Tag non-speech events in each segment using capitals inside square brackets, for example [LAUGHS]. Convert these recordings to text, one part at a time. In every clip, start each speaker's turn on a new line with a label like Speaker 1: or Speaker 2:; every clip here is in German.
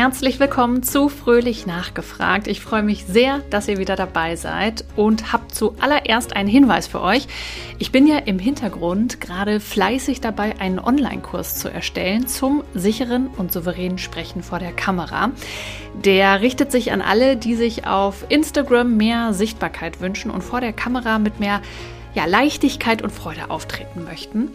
Speaker 1: herzlich willkommen zu Fröhlich Nachgefragt. Ich freue mich sehr, dass ihr wieder dabei seid und habe zuallererst einen Hinweis für euch. Ich bin ja im Hintergrund gerade fleißig dabei, einen Online-Kurs zu erstellen zum sicheren und souveränen Sprechen vor der Kamera. Der richtet sich an alle, die sich auf Instagram mehr Sichtbarkeit wünschen und vor der Kamera mit mehr ja, Leichtigkeit und Freude auftreten möchten.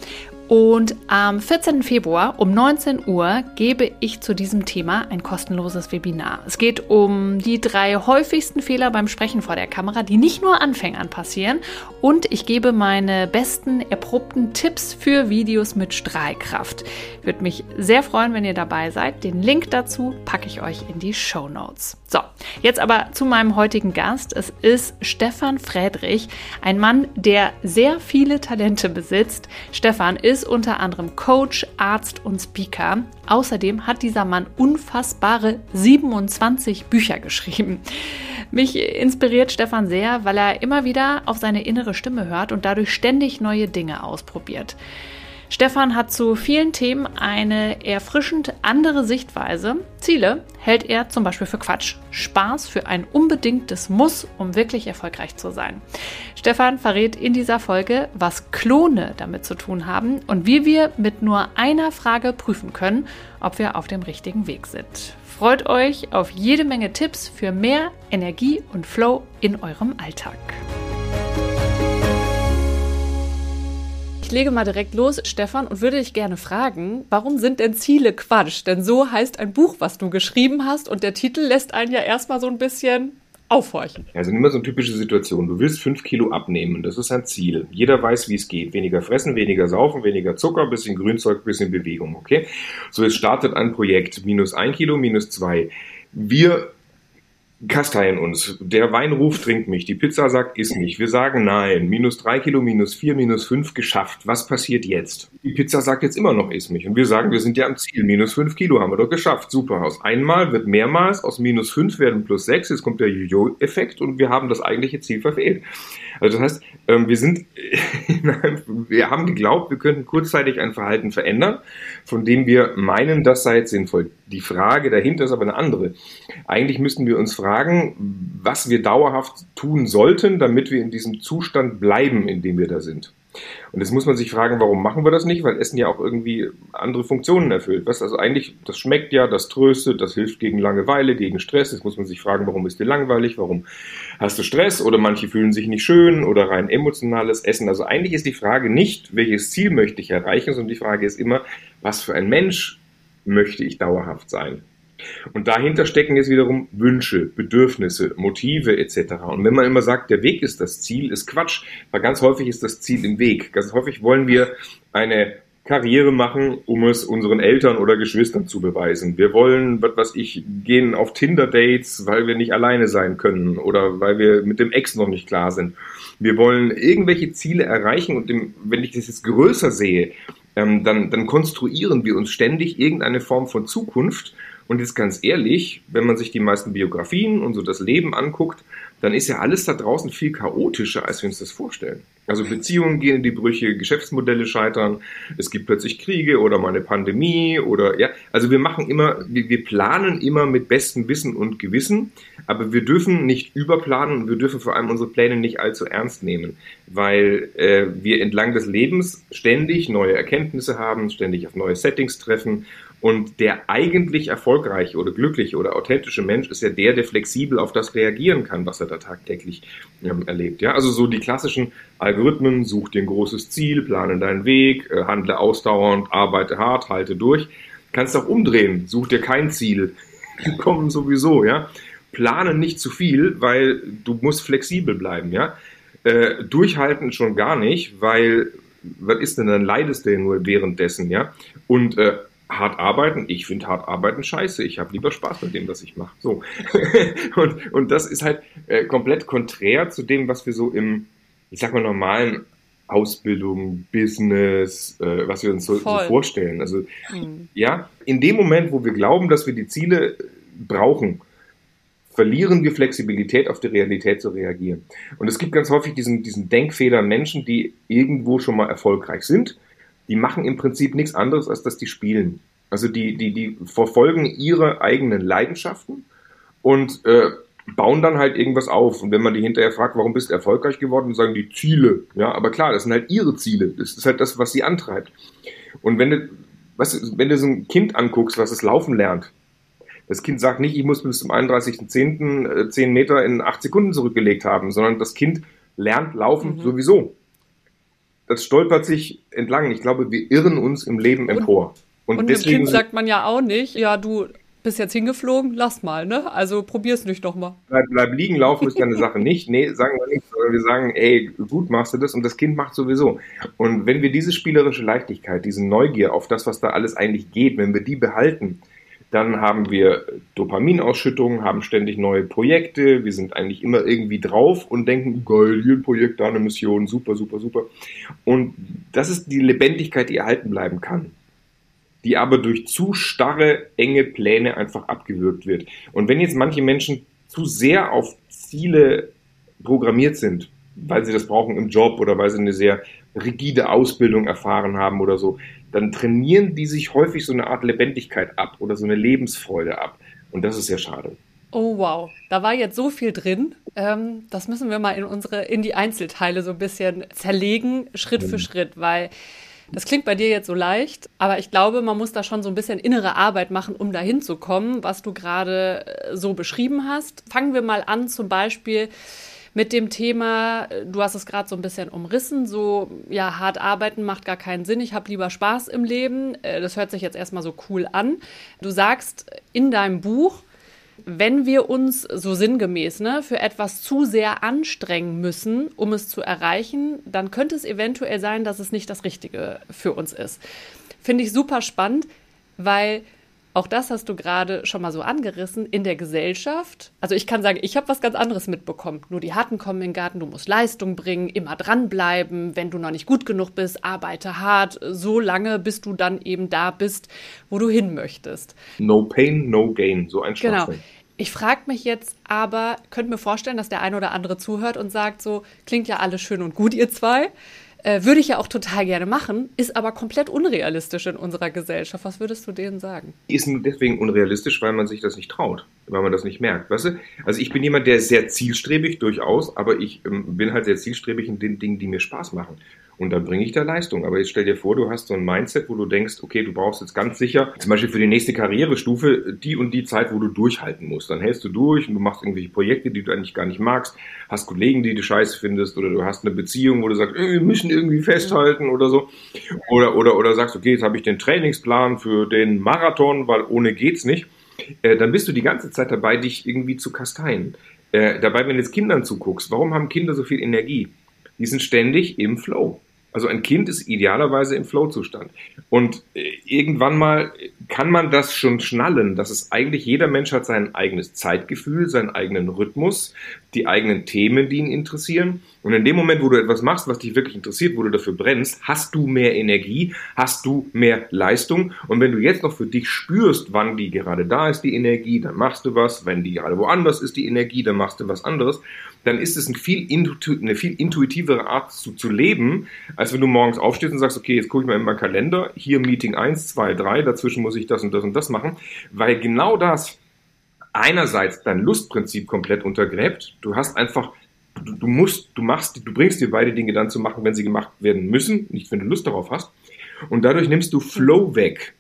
Speaker 1: Und am 14. Februar um 19 Uhr gebe ich zu diesem Thema ein kostenloses Webinar. Es geht um die drei häufigsten Fehler beim Sprechen vor der Kamera, die nicht nur Anfängern passieren. Und ich gebe meine besten erprobten Tipps für Videos mit Strahlkraft. Würde mich sehr freuen, wenn ihr dabei seid. Den Link dazu packe ich euch in die Show Notes. So, jetzt aber zu meinem heutigen Gast. Es ist Stefan Friedrich, ein Mann, der sehr viele Talente besitzt. Stefan ist ist unter anderem Coach, Arzt und Speaker. Außerdem hat dieser Mann unfassbare 27 Bücher geschrieben. Mich inspiriert Stefan sehr, weil er immer wieder auf seine innere Stimme hört und dadurch ständig neue Dinge ausprobiert. Stefan hat zu vielen Themen eine erfrischend andere Sichtweise. Ziele hält er zum Beispiel für Quatsch. Spaß für ein unbedingtes Muss, um wirklich erfolgreich zu sein. Stefan verrät in dieser Folge, was Klone damit zu tun haben und wie wir mit nur einer Frage prüfen können, ob wir auf dem richtigen Weg sind. Freut euch auf jede Menge Tipps für mehr Energie und Flow in eurem Alltag. Ich lege mal direkt los, Stefan, und würde dich gerne fragen, warum sind denn Ziele Quatsch? Denn so heißt ein Buch, was du geschrieben hast, und der Titel lässt einen ja erstmal so ein bisschen aufhorchen.
Speaker 2: Also immer so eine typische Situation. Du willst fünf Kilo abnehmen, das ist ein Ziel. Jeder weiß, wie es geht. Weniger fressen, weniger saufen, weniger Zucker, bisschen Grünzeug, bisschen Bewegung, okay? So, es startet ein Projekt. Minus ein Kilo, minus zwei. Wir kasteien uns. Der Wein ruft, trinkt mich. Die Pizza sagt, iss mich. Wir sagen nein. Minus drei Kilo, minus vier, minus fünf geschafft. Was passiert jetzt? Die Pizza sagt jetzt immer noch, iss mich. Und wir sagen, wir sind ja am Ziel. Minus fünf Kilo haben wir doch geschafft. Super. Aus einmal wird mehrmals, aus minus fünf werden plus sechs. Jetzt kommt der Jojo-Effekt und wir haben das eigentliche Ziel verfehlt. Also das heißt, ähm, wir sind, [LAUGHS] wir haben geglaubt, wir könnten kurzzeitig ein Verhalten verändern, von dem wir meinen, das sei jetzt sinnvoll. Die Frage dahinter ist aber eine andere. Eigentlich müssten wir uns fragen, was wir dauerhaft tun sollten, damit wir in diesem Zustand bleiben, in dem wir da sind. Und jetzt muss man sich fragen, warum machen wir das nicht? Weil Essen ja auch irgendwie andere Funktionen erfüllt. Was also eigentlich, das schmeckt ja, das tröstet, das hilft gegen Langeweile, gegen Stress. Jetzt muss man sich fragen, warum ist dir langweilig? Warum hast du Stress? Oder manche fühlen sich nicht schön oder rein emotionales Essen. Also eigentlich ist die Frage nicht, welches Ziel möchte ich erreichen, sondern die Frage ist immer, was für ein Mensch möchte ich dauerhaft sein? Und dahinter stecken jetzt wiederum Wünsche, Bedürfnisse, Motive etc. Und wenn man immer sagt, der Weg ist das Ziel, ist Quatsch, weil ganz häufig ist das Ziel im Weg. Ganz häufig wollen wir eine Karriere machen, um es unseren Eltern oder Geschwistern zu beweisen. Wir wollen, was weiß ich, gehen auf Tinder-Dates, weil wir nicht alleine sein können oder weil wir mit dem Ex noch nicht klar sind. Wir wollen irgendwelche Ziele erreichen und dem, wenn ich das jetzt größer sehe, ähm, dann, dann konstruieren wir uns ständig irgendeine Form von Zukunft und jetzt ganz ehrlich, wenn man sich die meisten Biografien und so das Leben anguckt, dann ist ja alles da draußen viel chaotischer, als wir uns das vorstellen. Also Beziehungen gehen in die Brüche, Geschäftsmodelle scheitern, es gibt plötzlich Kriege oder mal eine Pandemie oder ja, also wir machen immer, wir, wir planen immer mit bestem Wissen und Gewissen, aber wir dürfen nicht überplanen und wir dürfen vor allem unsere Pläne nicht allzu ernst nehmen, weil äh, wir entlang des Lebens ständig neue Erkenntnisse haben, ständig auf neue Settings treffen und der eigentlich erfolgreiche oder glückliche oder authentische Mensch ist ja der, der flexibel auf das reagieren kann, was er da tagtäglich ähm, erlebt. Ja, also so die klassischen Algorithmen, such dir ein großes Ziel, plane deinen Weg, äh, handle ausdauernd, arbeite hart, halte durch. Kannst auch umdrehen, such dir kein Ziel. [LAUGHS] Die kommen sowieso, ja. Plane nicht zu viel, weil du musst flexibel bleiben, ja. Äh, durchhalten schon gar nicht, weil was ist denn, dann leidest du ja nur währenddessen, ja. Und äh, hart arbeiten, ich finde hart arbeiten scheiße. Ich habe lieber Spaß mit dem, was ich mache. So. [LAUGHS] und, und das ist halt äh, komplett konträr zu dem, was wir so im, ich sag mal, normalen Ausbildung, Business, äh, was wir uns so, so vorstellen. Also mhm. ja, in dem Moment, wo wir glauben, dass wir die Ziele brauchen, verlieren wir Flexibilität, auf die Realität zu reagieren. Und es gibt ganz häufig diesen, diesen Denkfehler Menschen, die irgendwo schon mal erfolgreich sind, die machen im Prinzip nichts anderes, als dass die spielen. Also die, die, die verfolgen ihre eigenen Leidenschaften und äh, bauen dann halt irgendwas auf. Und wenn man die hinterher fragt, warum bist du erfolgreich geworden, sagen die Ziele. Ja, aber klar, das sind halt ihre Ziele. Das ist halt das, was sie antreibt. Und wenn du, was, wenn du so ein Kind anguckst, was es laufen lernt, das Kind sagt nicht, ich muss bis zum 31.10. 10 äh, Meter in 8 Sekunden zurückgelegt haben, sondern das Kind lernt laufen mhm. sowieso. Das stolpert sich entlang. Ich glaube, wir irren uns im Leben empor.
Speaker 1: Und, und deswegen, dem Kind sagt man ja auch nicht, ja, du bist jetzt hingeflogen, lass mal, ne? Also probier's nicht doch mal.
Speaker 2: Bleib, bleib liegen, laufen ist deine Sache nicht. Nee, sagen wir nicht, sondern wir sagen, ey, gut machst du das und das Kind macht sowieso. Und wenn wir diese spielerische Leichtigkeit, diese Neugier auf das, was da alles eigentlich geht, wenn wir die behalten, dann haben wir Dopaminausschüttungen, haben ständig neue Projekte, wir sind eigentlich immer irgendwie drauf und denken, geil, hier ein Projekt, da eine Mission, super, super, super. Und das ist die Lebendigkeit, die erhalten bleiben kann die aber durch zu starre, enge Pläne einfach abgewürgt wird. Und wenn jetzt manche Menschen zu sehr auf Ziele programmiert sind, weil sie das brauchen im Job oder weil sie eine sehr rigide Ausbildung erfahren haben oder so, dann trainieren die sich häufig so eine Art Lebendigkeit ab oder so eine Lebensfreude ab. Und das ist sehr schade.
Speaker 1: Oh wow, da war jetzt so viel drin. Ähm, das müssen wir mal in unsere, in die Einzelteile so ein bisschen zerlegen, Schritt mhm. für Schritt, weil das klingt bei dir jetzt so leicht, aber ich glaube, man muss da schon so ein bisschen innere Arbeit machen, um dahin zu kommen, was du gerade äh, so beschrieben hast. Fangen wir mal an, zum Beispiel mit dem Thema, äh, du hast es gerade so ein bisschen umrissen, so ja, hart arbeiten macht gar keinen Sinn, ich habe lieber Spaß im Leben. Äh, das hört sich jetzt erstmal so cool an. Du sagst in deinem Buch, wenn wir uns so sinngemäß ne, für etwas zu sehr anstrengen müssen, um es zu erreichen, dann könnte es eventuell sein, dass es nicht das Richtige für uns ist. Finde ich super spannend, weil auch das hast du gerade schon mal so angerissen in der Gesellschaft. Also ich kann sagen, ich habe was ganz anderes mitbekommen. Nur die Harten kommen in den Garten, du musst Leistung bringen, immer dranbleiben. Wenn du noch nicht gut genug bist, arbeite hart, so lange, bis du dann eben da bist, wo du hin möchtest.
Speaker 2: No pain, no gain, so ein Genau.
Speaker 1: Ich frage mich jetzt aber, könnt mir vorstellen, dass der eine oder andere zuhört und sagt so, klingt ja alles schön und gut, ihr zwei. Äh, würde ich ja auch total gerne machen, ist aber komplett unrealistisch in unserer Gesellschaft. Was würdest du denen sagen?
Speaker 2: Ist nur deswegen unrealistisch, weil man sich das nicht traut, weil man das nicht merkt. Weißt du? Also ich bin jemand, der sehr zielstrebig durchaus, aber ich ähm, bin halt sehr zielstrebig in den Dingen, die mir Spaß machen. Und dann bringe ich da Leistung. Aber jetzt stell dir vor, du hast so ein Mindset, wo du denkst, okay, du brauchst jetzt ganz sicher, zum Beispiel für die nächste Karrierestufe, die und die Zeit, wo du durchhalten musst. Dann hältst du durch und du machst irgendwelche Projekte, die du eigentlich gar nicht magst, hast Kollegen, die du scheiße findest, oder du hast eine Beziehung, wo du sagst, wir müssen irgendwie festhalten oder so. Oder, oder, oder sagst, okay, jetzt habe ich den Trainingsplan für den Marathon, weil ohne geht's nicht. Äh, dann bist du die ganze Zeit dabei, dich irgendwie zu kasteien. Äh, dabei, wenn du jetzt Kindern zuguckst, warum haben Kinder so viel Energie? Die sind ständig im Flow. Also ein Kind ist idealerweise im Flow-Zustand. Und äh, irgendwann mal kann man das schon schnallen, dass es eigentlich jeder Mensch hat sein eigenes Zeitgefühl, seinen eigenen Rhythmus, die eigenen Themen, die ihn interessieren. Und in dem Moment, wo du etwas machst, was dich wirklich interessiert, wo du dafür brennst, hast du mehr Energie, hast du mehr Leistung. Und wenn du jetzt noch für dich spürst, wann die gerade da ist, die Energie, dann machst du was. Wenn die gerade woanders ist, die Energie, dann machst du was anderes dann ist es ein viel eine viel intuitivere Art zu, zu leben, als wenn du morgens aufstehst und sagst, okay, jetzt gucke ich mal in meinen Kalender, hier Meeting 1, 2, 3, dazwischen muss ich das und das und das machen, weil genau das einerseits dein Lustprinzip komplett untergräbt. Du hast einfach, du, du musst, du machst, du bringst dir beide Dinge dann zu machen, wenn sie gemacht werden müssen, nicht wenn du Lust darauf hast. Und dadurch nimmst du Flow weg.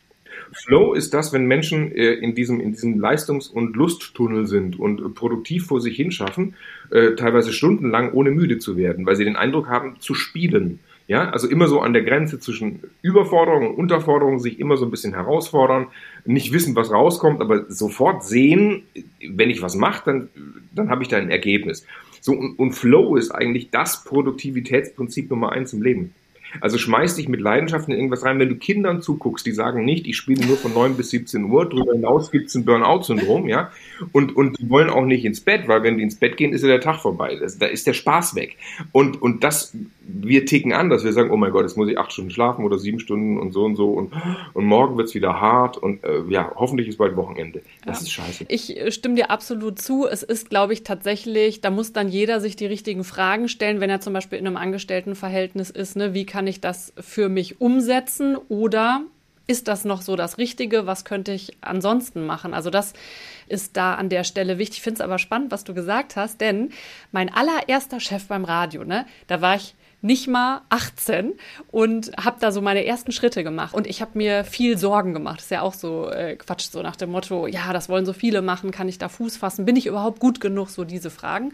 Speaker 2: Flow ist das, wenn Menschen äh, in diesem, in diesem Leistungs- und Lusttunnel sind und äh, produktiv vor sich hinschaffen, äh, teilweise stundenlang ohne müde zu werden, weil sie den Eindruck haben, zu spielen. Ja, also immer so an der Grenze zwischen Überforderung und Unterforderung, sich immer so ein bisschen herausfordern, nicht wissen, was rauskommt, aber sofort sehen, wenn ich was mache, dann, dann habe ich da ein Ergebnis. So, und, und Flow ist eigentlich das Produktivitätsprinzip Nummer eins im Leben. Also schmeiß dich mit Leidenschaft in irgendwas rein. Wenn du Kindern zuguckst, die sagen nicht, ich spiele nur von 9 bis 17 Uhr, darüber hinaus gibt es ein Burnout-Syndrom, ja. Und, und die wollen auch nicht ins Bett, weil wenn die ins Bett gehen, ist ja der Tag vorbei. Das, da ist der Spaß weg. Und, und das, wir ticken anders. Wir sagen, oh mein Gott, jetzt muss ich acht Stunden schlafen oder sieben Stunden und so und so und, und morgen wird's wieder hart und äh, ja, hoffentlich ist bald Wochenende. Das ja. ist scheiße.
Speaker 1: Ich äh, stimme dir absolut zu. Es ist, glaube ich, tatsächlich, da muss dann jeder sich die richtigen Fragen stellen, wenn er zum Beispiel in einem Angestelltenverhältnis ist, ne, wie kann ich das für mich umsetzen oder ist das noch so das Richtige? Was könnte ich ansonsten machen? Also das ist da an der Stelle wichtig. Ich finde es aber spannend, was du gesagt hast, denn mein allererster Chef beim Radio, ne, da war ich nicht mal 18 und habe da so meine ersten Schritte gemacht. Und ich habe mir viel Sorgen gemacht. Das ist ja auch so äh, Quatsch, so nach dem Motto, ja, das wollen so viele machen, kann ich da Fuß fassen? Bin ich überhaupt gut genug? So diese Fragen.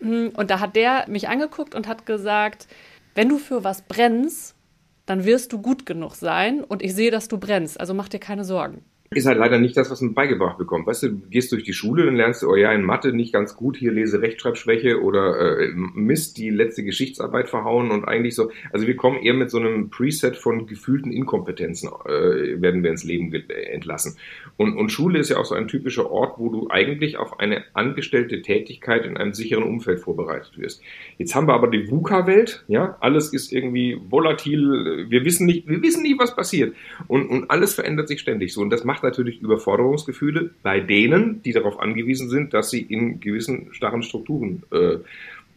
Speaker 1: Mm, und da hat der mich angeguckt und hat gesagt, wenn du für was brennst, dann wirst du gut genug sein und ich sehe, dass du brennst. Also mach dir keine Sorgen
Speaker 2: ist halt leider nicht das, was man beigebracht bekommt. Weißt du, du gehst durch die Schule, dann lernst du, oh ja, in Mathe nicht ganz gut, hier lese Rechtschreibschwäche oder äh, Mist, die letzte Geschichtsarbeit verhauen und eigentlich so, also wir kommen eher mit so einem Preset von gefühlten Inkompetenzen, äh, werden wir ins Leben entlassen. Und, und Schule ist ja auch so ein typischer Ort, wo du eigentlich auf eine angestellte Tätigkeit in einem sicheren Umfeld vorbereitet wirst. Jetzt haben wir aber die VUCA-Welt, ja, alles ist irgendwie volatil, wir wissen nicht, wir wissen nicht, was passiert. Und, und alles verändert sich ständig so. Und das macht natürlich Überforderungsgefühle bei denen, die darauf angewiesen sind, dass sie in gewissen starren Strukturen äh,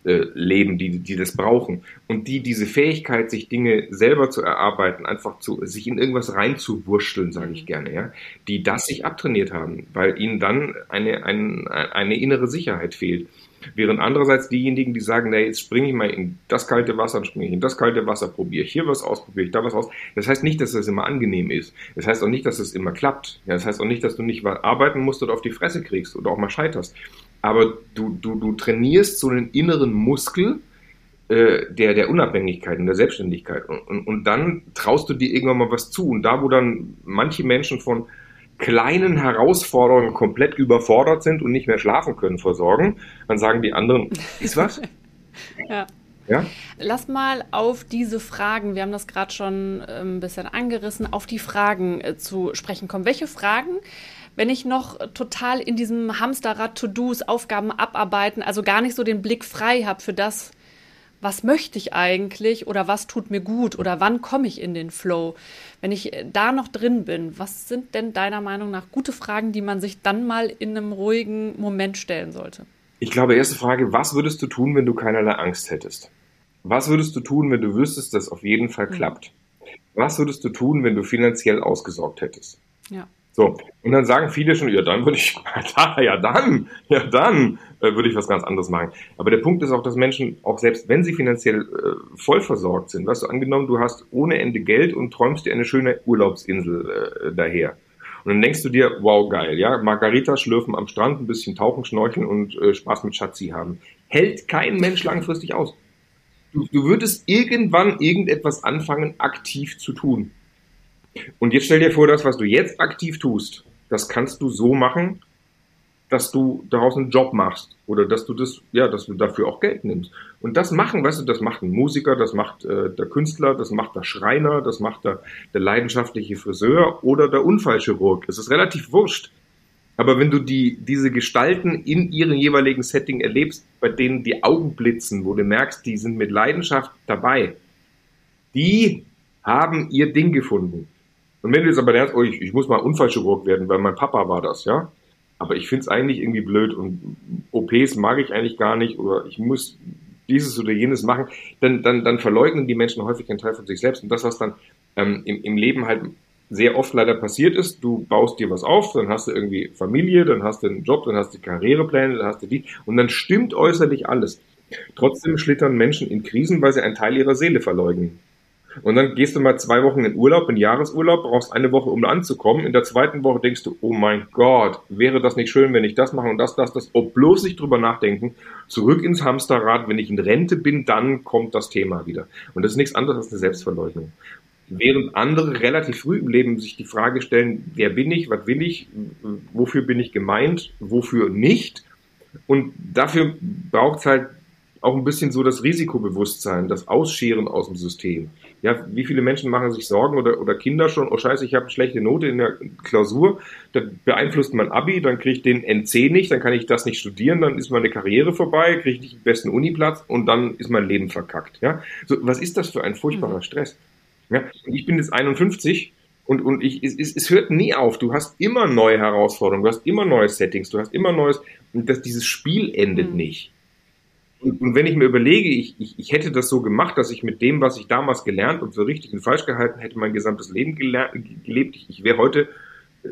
Speaker 2: äh, leben, die, die das brauchen. Und die diese Fähigkeit, sich Dinge selber zu erarbeiten, einfach zu, sich in irgendwas reinzuwurschteln, sage ich gerne, ja, die das sich abtrainiert haben, weil ihnen dann eine, eine, eine innere Sicherheit fehlt. Während andererseits diejenigen, die sagen, na, jetzt springe ich mal in das kalte Wasser, dann springe ich in das kalte Wasser, probiere ich hier was aus, probiere ich da was aus. Das heißt nicht, dass das immer angenehm ist. Das heißt auch nicht, dass es immer klappt. Ja, das heißt auch nicht, dass du nicht arbeiten musst oder auf die Fresse kriegst oder auch mal scheiterst. Aber du, du, du trainierst so einen inneren Muskel, äh, der, der Unabhängigkeit und der Selbstständigkeit. Und, und, und dann traust du dir irgendwann mal was zu. Und da, wo dann manche Menschen von kleinen Herausforderungen komplett überfordert sind und nicht mehr schlafen können vor Sorgen, dann sagen die anderen, ist was? [LAUGHS]
Speaker 1: ja. Ja? Lass mal auf diese Fragen, wir haben das gerade schon äh, ein bisschen angerissen, auf die Fragen äh, zu sprechen kommen. Welche Fragen, wenn ich noch total in diesem Hamsterrad To-Dos, Aufgaben abarbeiten, also gar nicht so den Blick frei habe für das, was möchte ich eigentlich oder was tut mir gut oder wann komme ich in den Flow? Wenn ich äh, da noch drin bin, was sind denn deiner Meinung nach gute Fragen, die man sich dann mal in einem ruhigen Moment stellen sollte?
Speaker 2: Ich glaube, erste Frage, was würdest du tun, wenn du keinerlei Angst hättest? Was würdest du tun, wenn du wüsstest, dass auf jeden Fall mhm. klappt? Was würdest du tun, wenn du finanziell ausgesorgt hättest? Ja. So, und dann sagen viele schon, ja, dann würde ich, [LAUGHS] ja, dann, ja, dann äh, würde ich was ganz anderes machen. Aber der Punkt ist auch, dass Menschen, auch selbst wenn sie finanziell äh, voll versorgt sind, weißt du, angenommen, du hast ohne Ende Geld und träumst dir eine schöne Urlaubsinsel äh, daher. Und dann denkst du dir, wow, geil, ja, Margarita schlürfen am Strand, ein bisschen tauchen, schnorcheln und äh, Spaß mit Schatzi haben. Hält kein Mensch langfristig aus. Du, du würdest irgendwann irgendetwas anfangen, aktiv zu tun. Und jetzt stell dir vor, das, was du jetzt aktiv tust, das kannst du so machen, dass du daraus einen Job machst oder dass du das, ja, dass du dafür auch Geld nimmst. Und das machen, weißt du, das macht ein Musiker, das macht äh, der Künstler, das macht der Schreiner, das macht der, der leidenschaftliche Friseur oder der Unfallchirurg. Es ist relativ wurscht. Aber wenn du die, diese Gestalten in ihrem jeweiligen Setting erlebst, bei denen die Augen blitzen, wo du merkst, die sind mit Leidenschaft dabei, die haben ihr Ding gefunden. Und wenn du jetzt aber denkst, oh, ich, ich muss mal Unfallchirurg werden, weil mein Papa war das, ja. Aber ich finde es eigentlich irgendwie blöd und OPs mag ich eigentlich gar nicht oder ich muss dieses oder jenes machen, dann, dann, dann verleugnen die Menschen häufig einen Teil von sich selbst. Und das, was dann ähm, im, im Leben halt sehr oft leider passiert ist, du baust dir was auf, dann hast du irgendwie Familie, dann hast du einen Job, dann hast du Karrierepläne, dann hast du die und dann stimmt äußerlich alles. Trotzdem schlittern Menschen in Krisen, weil sie einen Teil ihrer Seele verleugnen. Und dann gehst du mal zwei Wochen in Urlaub, in Jahresurlaub, brauchst eine Woche, um anzukommen. In der zweiten Woche denkst du, oh mein Gott, wäre das nicht schön, wenn ich das mache und das, das, das. Ob bloß nicht drüber nachdenken. Zurück ins Hamsterrad. Wenn ich in Rente bin, dann kommt das Thema wieder. Und das ist nichts anderes als eine Selbstverleugnung. Während andere relativ früh im Leben sich die Frage stellen, wer bin ich, was will ich, wofür bin ich gemeint, wofür nicht. Und dafür braucht es halt auch ein bisschen so das Risikobewusstsein, das Ausscheren aus dem System. Ja, wie viele Menschen machen sich Sorgen oder, oder Kinder schon, oh scheiße, ich habe eine schlechte Note in der Klausur, dann beeinflusst mein Abi, dann kriege ich den NC nicht, dann kann ich das nicht studieren, dann ist meine Karriere vorbei, kriege ich nicht den besten Uniplatz und dann ist mein Leben verkackt. Ja, so, was ist das für ein furchtbarer mhm. Stress? Ja, ich bin jetzt 51 und, und ich, es, es hört nie auf. Du hast immer neue Herausforderungen, du hast immer neue Settings, du hast immer neues, und das, dieses Spiel endet mhm. nicht. Und, und, wenn ich mir überlege, ich, ich, ich hätte das so gemacht, dass ich mit dem, was ich damals gelernt und für richtig und falsch gehalten hätte, mein gesamtes Leben gelernt, gelebt, ich, ich wäre heute,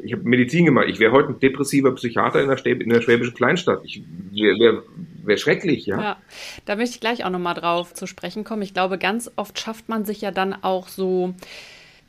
Speaker 2: ich habe Medizin gemacht, ich wäre heute ein depressiver Psychiater in der, Stäb, in der schwäbischen Kleinstadt. Ich wäre wär, wär schrecklich, ja? ja.
Speaker 1: Da möchte ich gleich auch nochmal drauf zu sprechen kommen. Ich glaube, ganz oft schafft man sich ja dann auch so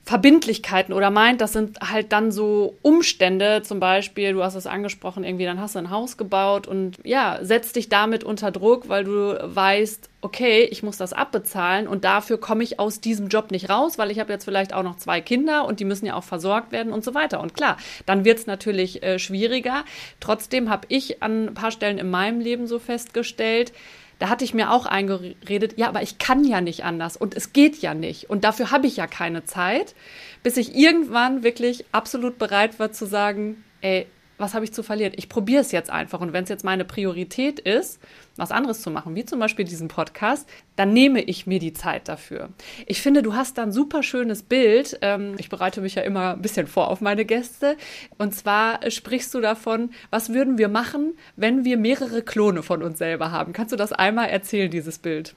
Speaker 1: Verbindlichkeiten oder meint, das sind halt dann so Umstände, zum Beispiel, du hast es angesprochen, irgendwie, dann hast du ein Haus gebaut und ja, setzt dich damit unter Druck, weil du weißt, okay, ich muss das abbezahlen und dafür komme ich aus diesem Job nicht raus, weil ich habe jetzt vielleicht auch noch zwei Kinder und die müssen ja auch versorgt werden und so weiter. Und klar, dann wird es natürlich äh, schwieriger. Trotzdem habe ich an ein paar Stellen in meinem Leben so festgestellt, da hatte ich mir auch eingeredet, ja, aber ich kann ja nicht anders und es geht ja nicht. Und dafür habe ich ja keine Zeit, bis ich irgendwann wirklich absolut bereit war zu sagen, ey, was habe ich zu verlieren? Ich probiere es jetzt einfach. Und wenn es jetzt meine Priorität ist, was anderes zu machen, wie zum Beispiel diesen Podcast, dann nehme ich mir die Zeit dafür. Ich finde, du hast da ein super schönes Bild. Ähm, ich bereite mich ja immer ein bisschen vor auf meine Gäste. Und zwar sprichst du davon, was würden wir machen, wenn wir mehrere Klone von uns selber haben? Kannst du das einmal erzählen, dieses Bild?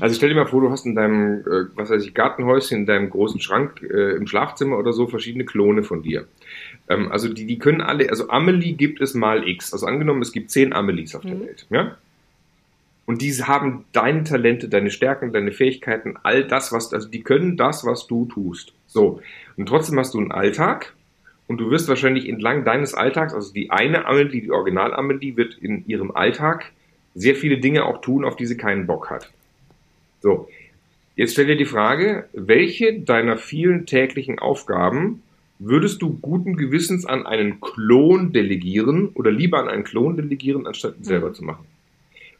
Speaker 2: Also stell dir mal vor, du hast in deinem, äh, was weiß ich, Gartenhäuschen, in deinem großen Schrank äh, im Schlafzimmer oder so verschiedene Klone von dir. Ähm, also die, die können alle, also Amelie gibt es mal X. Also angenommen, es gibt zehn Amelies auf der mhm. Welt. Ja? Und diese haben deine Talente, deine Stärken, deine Fähigkeiten, all das, was, also die können das, was du tust. So. Und trotzdem hast du einen Alltag und du wirst wahrscheinlich entlang deines Alltags, also die eine Amelie, die Original-Amelie, wird in ihrem Alltag sehr viele Dinge auch tun, auf die sie keinen Bock hat. So. Jetzt stell dir die Frage, welche deiner vielen täglichen Aufgaben Würdest du guten Gewissens an einen Klon delegieren oder lieber an einen Klon delegieren, anstatt ihn selber mhm. zu machen?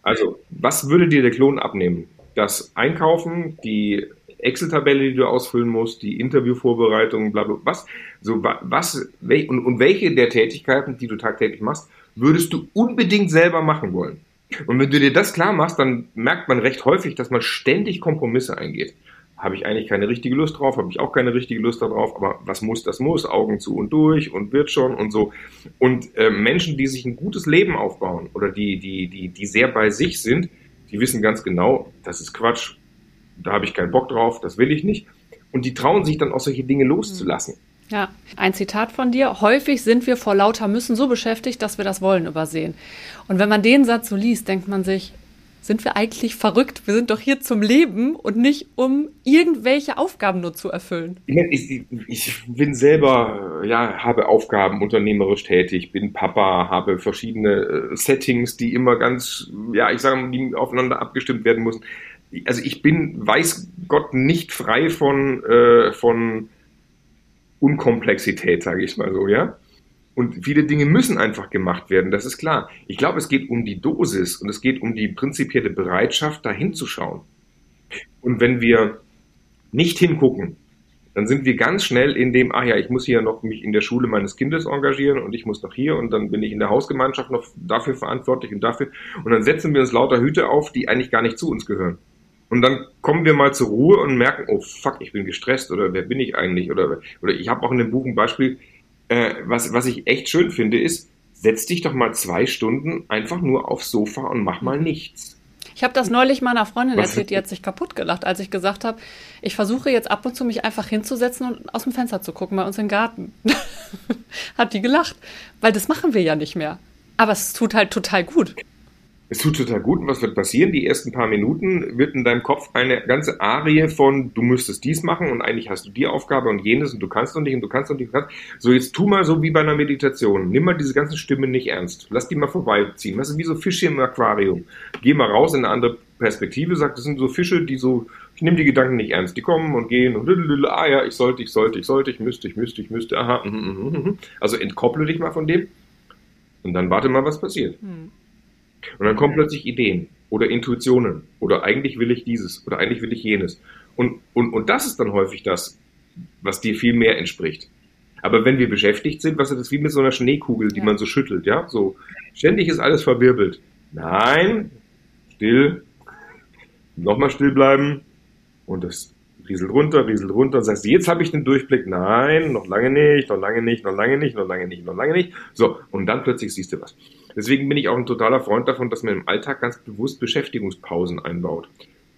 Speaker 2: Also, was würde dir der Klon abnehmen? Das Einkaufen, die Excel-Tabelle, die du ausfüllen musst, die Interviewvorbereitung, bla bla, was? So, was, und, und welche der Tätigkeiten, die du tagtäglich machst, würdest du unbedingt selber machen wollen? Und wenn du dir das klar machst, dann merkt man recht häufig, dass man ständig Kompromisse eingeht habe ich eigentlich keine richtige Lust drauf, habe ich auch keine richtige Lust darauf, aber was muss, das muss, Augen zu und durch und wird schon und so. Und äh, Menschen, die sich ein gutes Leben aufbauen oder die, die, die, die sehr bei sich sind, die wissen ganz genau, das ist Quatsch, da habe ich keinen Bock drauf, das will ich nicht. Und die trauen sich dann auch solche Dinge loszulassen.
Speaker 1: Ja, ein Zitat von dir. Häufig sind wir vor lauter Müssen so beschäftigt, dass wir das Wollen übersehen. Und wenn man den Satz so liest, denkt man sich, sind wir eigentlich verrückt? Wir sind doch hier zum Leben und nicht um irgendwelche Aufgaben nur zu erfüllen.
Speaker 2: Ich, ich bin selber, ja, habe Aufgaben unternehmerisch tätig, bin Papa, habe verschiedene äh, Settings, die immer ganz, ja, ich sage mal, die aufeinander abgestimmt werden müssen. Also ich bin, weiß Gott, nicht frei von, äh, von Unkomplexität, sage ich mal so, ja. Und viele Dinge müssen einfach gemacht werden, das ist klar. Ich glaube, es geht um die Dosis und es geht um die prinzipielle Bereitschaft, da hinzuschauen. Und wenn wir nicht hingucken, dann sind wir ganz schnell in dem, ach ja, ich muss hier noch mich in der Schule meines Kindes engagieren und ich muss noch hier und dann bin ich in der Hausgemeinschaft noch dafür verantwortlich und dafür. Und dann setzen wir uns lauter Hüte auf, die eigentlich gar nicht zu uns gehören. Und dann kommen wir mal zur Ruhe und merken, oh fuck, ich bin gestresst oder wer bin ich eigentlich? Oder, oder ich habe auch in dem Buch ein Beispiel, äh, was, was ich echt schön finde, ist, setz dich doch mal zwei Stunden einfach nur aufs Sofa und mach mal nichts.
Speaker 1: Ich habe das neulich meiner Freundin was? erzählt, die hat sich kaputt gelacht, als ich gesagt habe, ich versuche jetzt ab und zu mich einfach hinzusetzen und aus dem Fenster zu gucken bei uns im Garten. [LAUGHS] hat die gelacht, weil das machen wir ja nicht mehr. Aber es tut halt total gut.
Speaker 2: Es tut total gut. Und was wird passieren? Die ersten paar Minuten wird in deinem Kopf eine ganze Arie von, du müsstest dies machen und eigentlich hast du die Aufgabe und jenes und du kannst noch nicht und du kannst noch nicht. Kannst. So, jetzt tu mal so wie bei einer Meditation. Nimm mal diese ganzen Stimmen nicht ernst. Lass die mal vorbeiziehen. Das ist wie so Fische im Aquarium. Geh mal raus in eine andere Perspektive. Sag, das sind so Fische, die so, ich nehme die Gedanken nicht ernst. Die kommen und gehen und ah ja, ich sollte, ich sollte, ich sollte, ich müsste, ich müsste, ich müsste, aha. Mm, mm, mm, also entkopple dich mal von dem und dann warte mal, was passiert. Hm. Und dann kommen plötzlich Ideen oder Intuitionen oder eigentlich will ich dieses oder eigentlich will ich jenes. Und, und, und das ist dann häufig das, was dir viel mehr entspricht. Aber wenn wir beschäftigt sind, was ist das wie mit so einer Schneekugel, die ja. man so schüttelt, ja? So, ständig ist alles verwirbelt. Nein, still, nochmal still bleiben und das rieselt runter, rieselt runter und sagst, jetzt habe ich den Durchblick. Nein, noch lange nicht, noch lange nicht, noch lange nicht, noch lange nicht, noch lange nicht. So, und dann plötzlich siehst du was. Deswegen bin ich auch ein totaler Freund davon, dass man im Alltag ganz bewusst Beschäftigungspausen einbaut.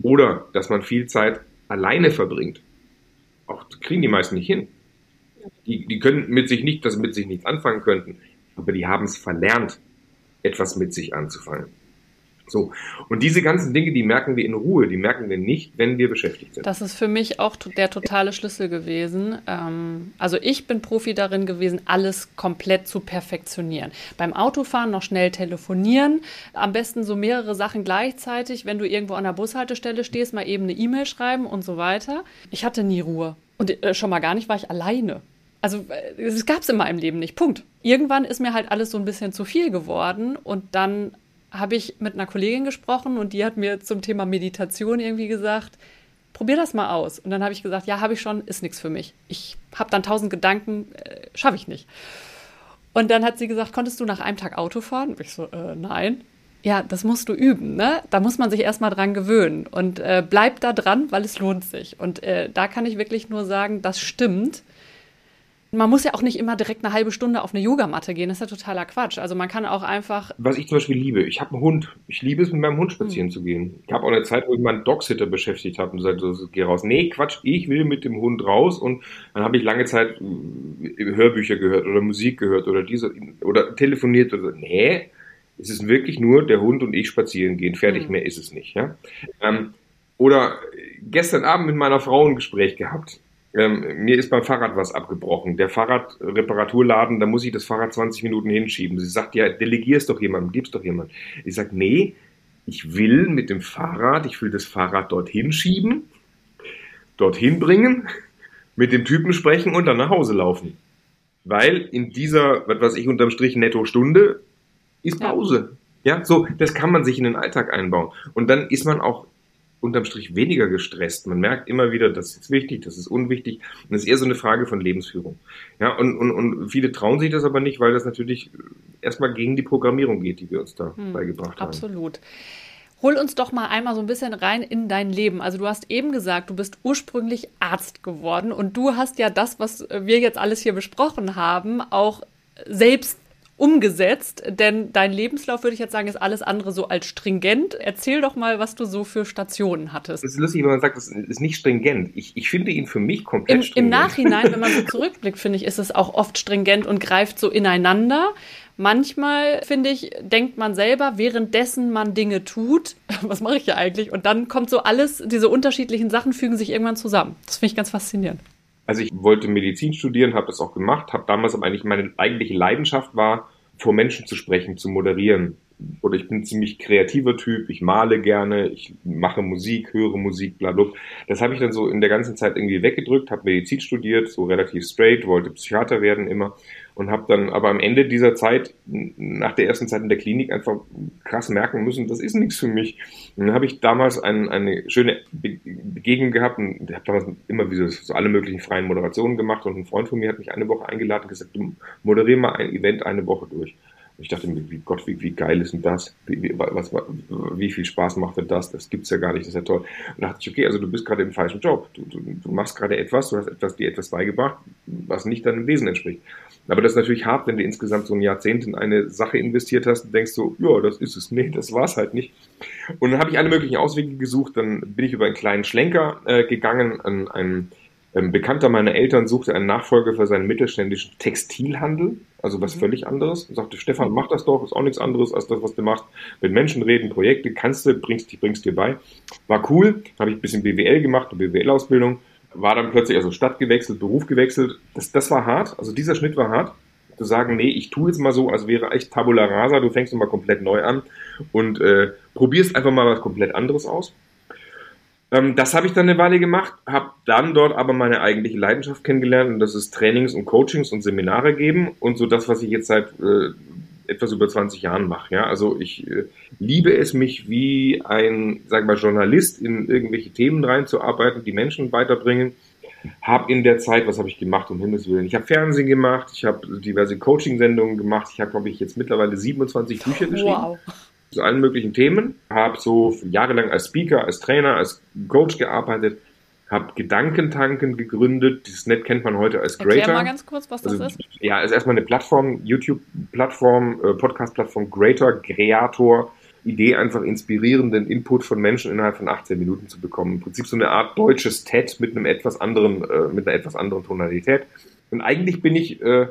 Speaker 2: Oder dass man viel Zeit alleine verbringt. Auch kriegen die meisten nicht hin. Die, die können mit sich nicht, dass sie mit sich nichts anfangen könnten, aber die haben es verlernt, etwas mit sich anzufangen. So. Und diese ganzen Dinge, die merken wir in Ruhe, die merken wir nicht, wenn wir beschäftigt sind.
Speaker 1: Das ist für mich auch der totale Schlüssel gewesen. Ähm, also ich bin Profi darin gewesen, alles komplett zu perfektionieren. Beim Autofahren noch schnell telefonieren, am besten so mehrere Sachen gleichzeitig, wenn du irgendwo an der Bushaltestelle stehst, mal eben eine E-Mail schreiben und so weiter. Ich hatte nie Ruhe. Und äh, schon mal gar nicht war ich alleine. Also äh, es gab es in meinem Leben nicht. Punkt. Irgendwann ist mir halt alles so ein bisschen zu viel geworden und dann habe ich mit einer Kollegin gesprochen und die hat mir zum Thema Meditation irgendwie gesagt, probier das mal aus. Und dann habe ich gesagt, ja, habe ich schon, ist nichts für mich. Ich habe dann tausend Gedanken, äh, schaffe ich nicht. Und dann hat sie gesagt, konntest du nach einem Tag Auto fahren? Und ich so, äh, nein. Ja, das musst du üben, ne? Da muss man sich erstmal dran gewöhnen. Und äh, bleib da dran, weil es lohnt sich. Und äh, da kann ich wirklich nur sagen, das stimmt. Man muss ja auch nicht immer direkt eine halbe Stunde auf eine Yogamatte gehen. Das ist ja totaler Quatsch. Also man kann auch einfach.
Speaker 2: Was ich zum Beispiel liebe, ich habe einen Hund. Ich liebe es, mit meinem Hund spazieren hm. zu gehen. Ich habe auch eine Zeit, wo ich meinen Dogsitter beschäftigt habe und gesagt, so, geh raus. Nee, Quatsch, ich will mit dem Hund raus. Und dann habe ich lange Zeit äh, Hörbücher gehört oder Musik gehört oder diese oder telefoniert oder nee. Es ist wirklich nur der Hund und ich spazieren gehen. Fertig, hm. mehr ist es nicht. Ja? Ähm, oder gestern Abend mit meiner Frau ein Gespräch gehabt ähm, mir ist beim Fahrrad was abgebrochen. Der Fahrradreparaturladen, da muss ich das Fahrrad 20 Minuten hinschieben. Sie sagt, ja, delegier es doch jemandem, gib's doch jemandem. Ich sage, nee, ich will mit dem Fahrrad, ich will das Fahrrad dorthin schieben, dorthin bringen, mit dem Typen sprechen und dann nach Hause laufen. Weil in dieser, was weiß ich, unterm Strich netto Stunde ist Pause. Ja. ja, so, das kann man sich in den Alltag einbauen. Und dann ist man auch unterm Strich weniger gestresst. Man merkt immer wieder, das ist wichtig, das ist unwichtig. Und das ist eher so eine Frage von Lebensführung. Ja, und, und, und viele trauen sich das aber nicht, weil das natürlich erstmal gegen die Programmierung geht, die wir uns da hm, beigebracht
Speaker 1: haben. Absolut. Hol uns doch mal einmal so ein bisschen rein in dein Leben. Also du hast eben gesagt, du bist ursprünglich Arzt geworden und du hast ja das, was wir jetzt alles hier besprochen haben, auch selbst umgesetzt? Denn dein Lebenslauf, würde ich jetzt sagen, ist alles andere so als stringent. Erzähl doch mal, was du so für Stationen hattest.
Speaker 2: Es ist lustig, wenn man sagt, das ist nicht stringent. Ich, ich finde ihn für mich komplett
Speaker 1: Im,
Speaker 2: stringent.
Speaker 1: Im Nachhinein, wenn man so [LAUGHS] zurückblickt, finde ich, ist es auch oft stringent und greift so ineinander. Manchmal, finde ich, denkt man selber, währenddessen man Dinge tut, [LAUGHS] was mache ich ja eigentlich? Und dann kommt so alles, diese unterschiedlichen Sachen fügen sich irgendwann zusammen. Das finde ich ganz faszinierend.
Speaker 2: Also ich wollte Medizin studieren, habe das auch gemacht, habe damals aber eigentlich meine eigentliche Leidenschaft war, vor Menschen zu sprechen, zu moderieren. Oder ich bin ziemlich kreativer Typ, ich male gerne, ich mache Musik, höre Musik, bla bla. Das habe ich dann so in der ganzen Zeit irgendwie weggedrückt, habe Medizin studiert, so relativ straight, wollte Psychiater werden immer und habe dann aber am Ende dieser Zeit, nach der ersten Zeit in der Klinik, einfach krass merken müssen, das ist nichts für mich. Und dann habe ich damals ein, eine schöne Begegnung gehabt und habe damals immer wieder so alle möglichen freien Moderationen gemacht und ein Freund von mir hat mich eine Woche eingeladen und gesagt, du moderier mal ein Event eine Woche durch. Ich dachte mir, wie Gott, wie, wie geil ist denn das? Wie, wie, was, wie viel Spaß macht denn das? Das gibt's ja gar nicht, das ist ja toll. Und dachte ich, okay, also du bist gerade im falschen Job. Du, du, du machst gerade etwas, du hast etwas, dir etwas beigebracht, was nicht deinem Wesen entspricht. Aber das ist natürlich hart, wenn du insgesamt so ein Jahrzehnt in eine Sache investiert hast und denkst so, ja, das ist es. Nee, das war's halt nicht. Und dann habe ich alle möglichen Auswege gesucht. Dann bin ich über einen kleinen Schlenker äh, gegangen. An ein ähm, Bekannter meiner Eltern suchte einen Nachfolger für seinen mittelständischen Textilhandel. Also was mhm. völlig anderes. Und sagte, Stefan, mach das doch. Ist auch nichts anderes als das, was du machst. Mit Menschen reden, Projekte, kannst du, bringst, bringst dir bei. War cool. Habe ich ein bisschen BWL gemacht, eine BWL-Ausbildung war dann plötzlich also Stadt gewechselt, Beruf gewechselt. Das, das war hart. Also dieser Schnitt war hart. Zu sagen, nee, ich tue jetzt mal so, als wäre echt Tabula Rasa, du fängst nochmal komplett neu an und äh, probierst einfach mal was komplett anderes aus. Ähm, das habe ich dann eine Weile gemacht, habe dann dort aber meine eigentliche Leidenschaft kennengelernt und das ist Trainings und Coachings und Seminare geben und so das, was ich jetzt seit äh, etwas über 20 Jahren mache. Ja? Also ich äh, liebe es, mich wie ein, sag mal, Journalist in irgendwelche Themen reinzuarbeiten, die Menschen weiterbringen. Habe in der Zeit, was habe ich gemacht, um Himmels Willen? Ich habe Fernsehen gemacht, ich habe diverse Coaching-Sendungen gemacht, ich habe, glaube ich, jetzt mittlerweile 27 Bücher geschrieben. Wow. Zu allen möglichen Themen. Habe so jahrelang als Speaker, als Trainer, als Coach gearbeitet habe Gedankentanken gegründet. Dieses Net kennt man heute als
Speaker 1: Greater. Erklär mal ganz kurz, was das also, ist.
Speaker 2: Ja, ist erstmal eine Plattform, YouTube-Plattform, äh, Podcast-Plattform Greater, Creator. Idee, einfach inspirierenden Input von Menschen innerhalb von 18 Minuten zu bekommen. Im Prinzip so eine Art deutsches TED mit einem etwas anderen, äh, mit einer etwas anderen Tonalität. Und eigentlich bin ich äh,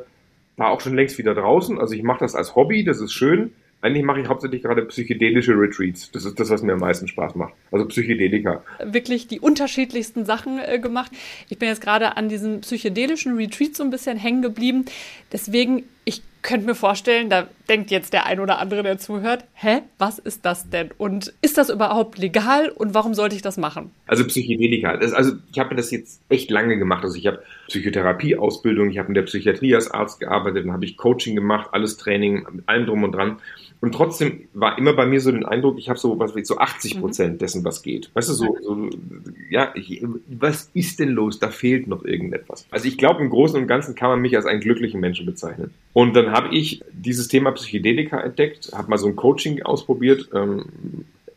Speaker 2: da auch schon längst wieder draußen. Also ich mache das als Hobby, das ist schön. Eigentlich mache ich hauptsächlich gerade psychedelische Retreats. Das ist das, was mir am meisten Spaß macht. Also Psychedelika.
Speaker 1: Wirklich die unterschiedlichsten Sachen äh, gemacht. Ich bin jetzt gerade an diesen psychedelischen Retreats so ein bisschen hängen geblieben. Deswegen, ich könnte mir vorstellen, da denkt jetzt der ein oder andere, der zuhört, hä, was ist das denn? Und ist das überhaupt legal und warum sollte ich das machen?
Speaker 2: Also Psychedelika, das, also ich habe das jetzt echt lange gemacht. Also ich habe Psychotherapieausbildung, ich habe in der Psychiatrie als Arzt gearbeitet, dann habe ich Coaching gemacht, alles Training, mit allem drum und dran. Und trotzdem war immer bei mir so den Eindruck, ich habe so was wie so 80 Prozent mhm. dessen, was geht. Weißt du, so, so ja, ich, was ist denn los? Da fehlt noch irgendetwas. Also ich glaube, im Großen und Ganzen kann man mich als einen glücklichen Menschen bezeichnen. Und dann habe ich dieses Thema Psychedelika entdeckt, habe mal so ein Coaching ausprobiert, ähm,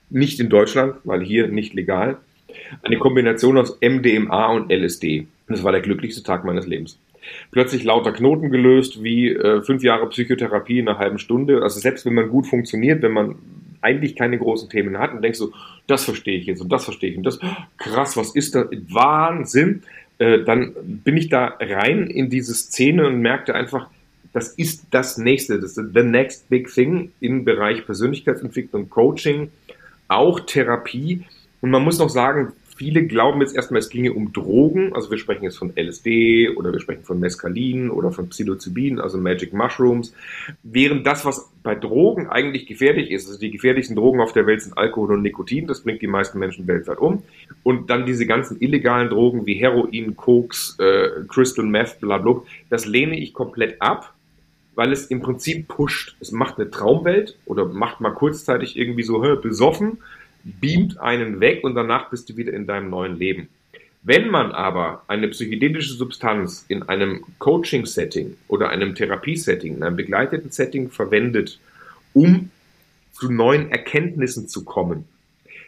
Speaker 2: nicht in Deutschland, weil hier nicht legal. Eine Kombination aus MDMA und LSD. Und das war der glücklichste Tag meines Lebens plötzlich lauter Knoten gelöst, wie äh, fünf Jahre Psychotherapie in einer halben Stunde. Also selbst wenn man gut funktioniert, wenn man eigentlich keine großen Themen hat und denkst so, das verstehe ich jetzt und das verstehe ich und das, krass, was ist das? Wahnsinn! Äh, dann bin ich da rein in diese Szene und merkte einfach, das ist das nächste, das ist the next big thing im Bereich Persönlichkeitsentwicklung, Coaching, auch Therapie. Und man muss noch sagen, viele glauben jetzt erstmal, es ginge um Drogen. Also wir sprechen jetzt von LSD oder wir sprechen von Mescalin oder von Psilocybin, also Magic Mushrooms. Während das, was bei Drogen eigentlich gefährlich ist, also die gefährlichsten Drogen auf der Welt sind Alkohol und Nikotin, das bringt die meisten Menschen weltweit um. Und dann diese ganzen illegalen Drogen wie Heroin, Koks, äh, Crystal Meth, bla bla, das lehne ich komplett ab weil es im Prinzip pusht. Es macht eine Traumwelt oder macht mal kurzzeitig irgendwie so besoffen beamt einen weg und danach bist du wieder in deinem neuen Leben. Wenn man aber eine psychedelische Substanz in einem Coaching-Setting oder einem Therapiesetting, in einem begleiteten Setting verwendet, um zu neuen Erkenntnissen zu kommen,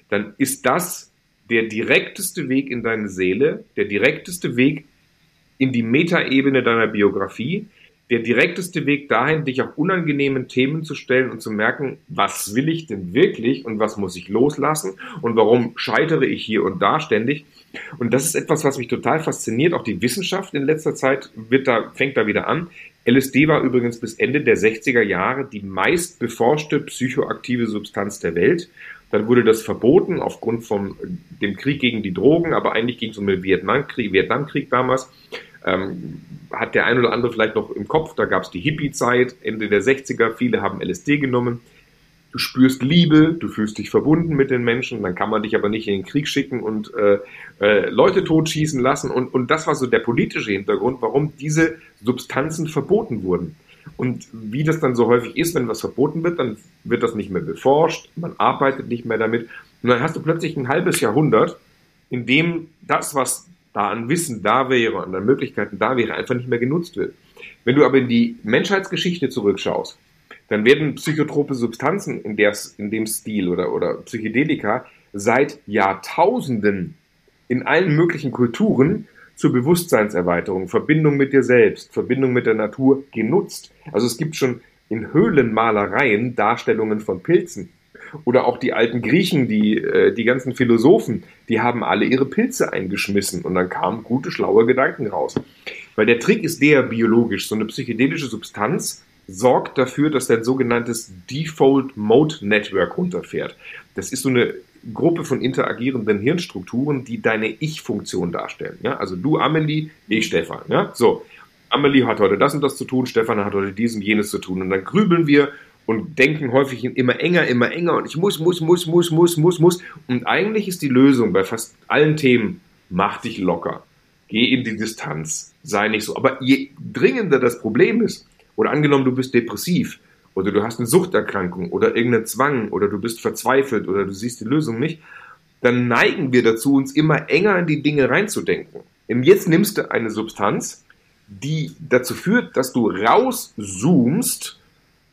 Speaker 2: dann ist das der direkteste Weg in deine Seele, der direkteste Weg in die Metaebene deiner Biografie, der direkteste Weg dahin, dich auch unangenehmen Themen zu stellen und zu merken, was will ich denn wirklich und was muss ich loslassen und warum scheitere ich hier und da ständig. Und das ist etwas, was mich total fasziniert. Auch die Wissenschaft in letzter Zeit wird da, fängt da wieder an. LSD war übrigens bis Ende der 60er Jahre die meist beforschte psychoaktive Substanz der Welt. Dann wurde das verboten aufgrund von dem Krieg gegen die Drogen, aber eigentlich ging es um den Vietnamkrieg, Vietnamkrieg damals. Ähm, hat der ein oder andere vielleicht noch im Kopf, da gab es die Hippie-Zeit, Ende der 60er, viele haben LSD genommen. Du spürst Liebe, du fühlst dich verbunden mit den Menschen, dann kann man dich aber nicht in den Krieg schicken und äh, äh, Leute totschießen lassen. Und, und das war so der politische Hintergrund, warum diese Substanzen verboten wurden. Und wie das dann so häufig ist, wenn was verboten wird, dann wird das nicht mehr beforscht, man arbeitet nicht mehr damit. Und dann hast du plötzlich ein halbes Jahrhundert, in dem das, was da an Wissen da wäre und an Möglichkeiten da wäre, einfach nicht mehr genutzt wird. Wenn du aber in die Menschheitsgeschichte zurückschaust, dann werden psychotrope Substanzen in, der, in dem Stil oder, oder Psychedelika seit Jahrtausenden in allen möglichen Kulturen zur Bewusstseinserweiterung, Verbindung mit dir selbst, Verbindung mit der Natur genutzt. Also es gibt schon in Höhlenmalereien Darstellungen von Pilzen. Oder auch die alten Griechen, die, äh, die ganzen Philosophen, die haben alle ihre Pilze eingeschmissen und dann kamen gute, schlaue Gedanken raus. Weil der Trick ist der biologisch. So eine psychedelische Substanz sorgt dafür, dass dein sogenanntes Default Mode Network runterfährt. Das ist so eine Gruppe von interagierenden Hirnstrukturen, die deine Ich-Funktion darstellen. Ja? Also du Amelie, ich Stefan. Ja? So, Amelie hat heute das und das zu tun, Stefan hat heute dies und jenes zu tun. Und dann grübeln wir und denken häufig immer enger, immer enger und ich muss, muss, muss, muss, muss, muss, muss. Und eigentlich ist die Lösung bei fast allen Themen, mach dich locker, geh in die Distanz, sei nicht so. Aber je dringender das Problem ist, oder angenommen, du bist depressiv, oder du hast eine Suchterkrankung oder irgendeinen Zwang oder du bist verzweifelt oder du siehst die Lösung nicht, dann neigen wir dazu, uns immer enger in die Dinge reinzudenken. Jetzt nimmst du eine Substanz, die dazu führt, dass du rauszoomst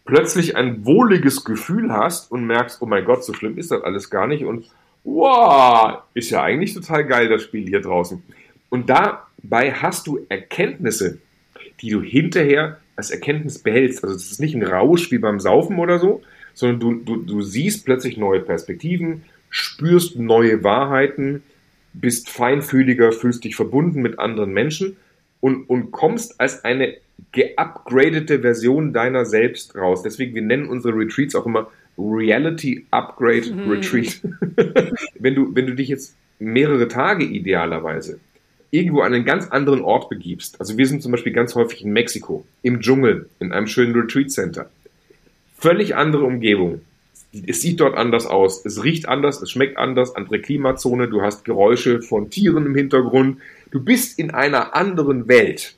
Speaker 2: plötzlich ein wohliges Gefühl hast und merkst, oh mein Gott, so schlimm ist das alles gar nicht und wow, ist ja eigentlich total geil, das Spiel hier draußen. Und dabei hast du Erkenntnisse, die du hinterher als Erkenntnis behältst. Also es ist nicht ein Rausch wie beim Saufen oder so, sondern du, du, du siehst plötzlich neue Perspektiven, spürst neue Wahrheiten, bist feinfühliger, fühlst dich verbunden mit anderen Menschen und, und kommst als eine geupgradete Version deiner selbst raus. Deswegen, wir nennen unsere Retreats auch immer Reality Upgrade mhm. Retreat. [LAUGHS] wenn, du, wenn du dich jetzt mehrere Tage idealerweise irgendwo an einen ganz anderen Ort begibst, also wir sind zum Beispiel ganz häufig in Mexiko, im Dschungel, in einem schönen Retreat Center, völlig andere Umgebung. Es sieht dort anders aus, es riecht anders, es schmeckt anders, andere Klimazone, du hast Geräusche von Tieren im Hintergrund, du bist in einer anderen Welt.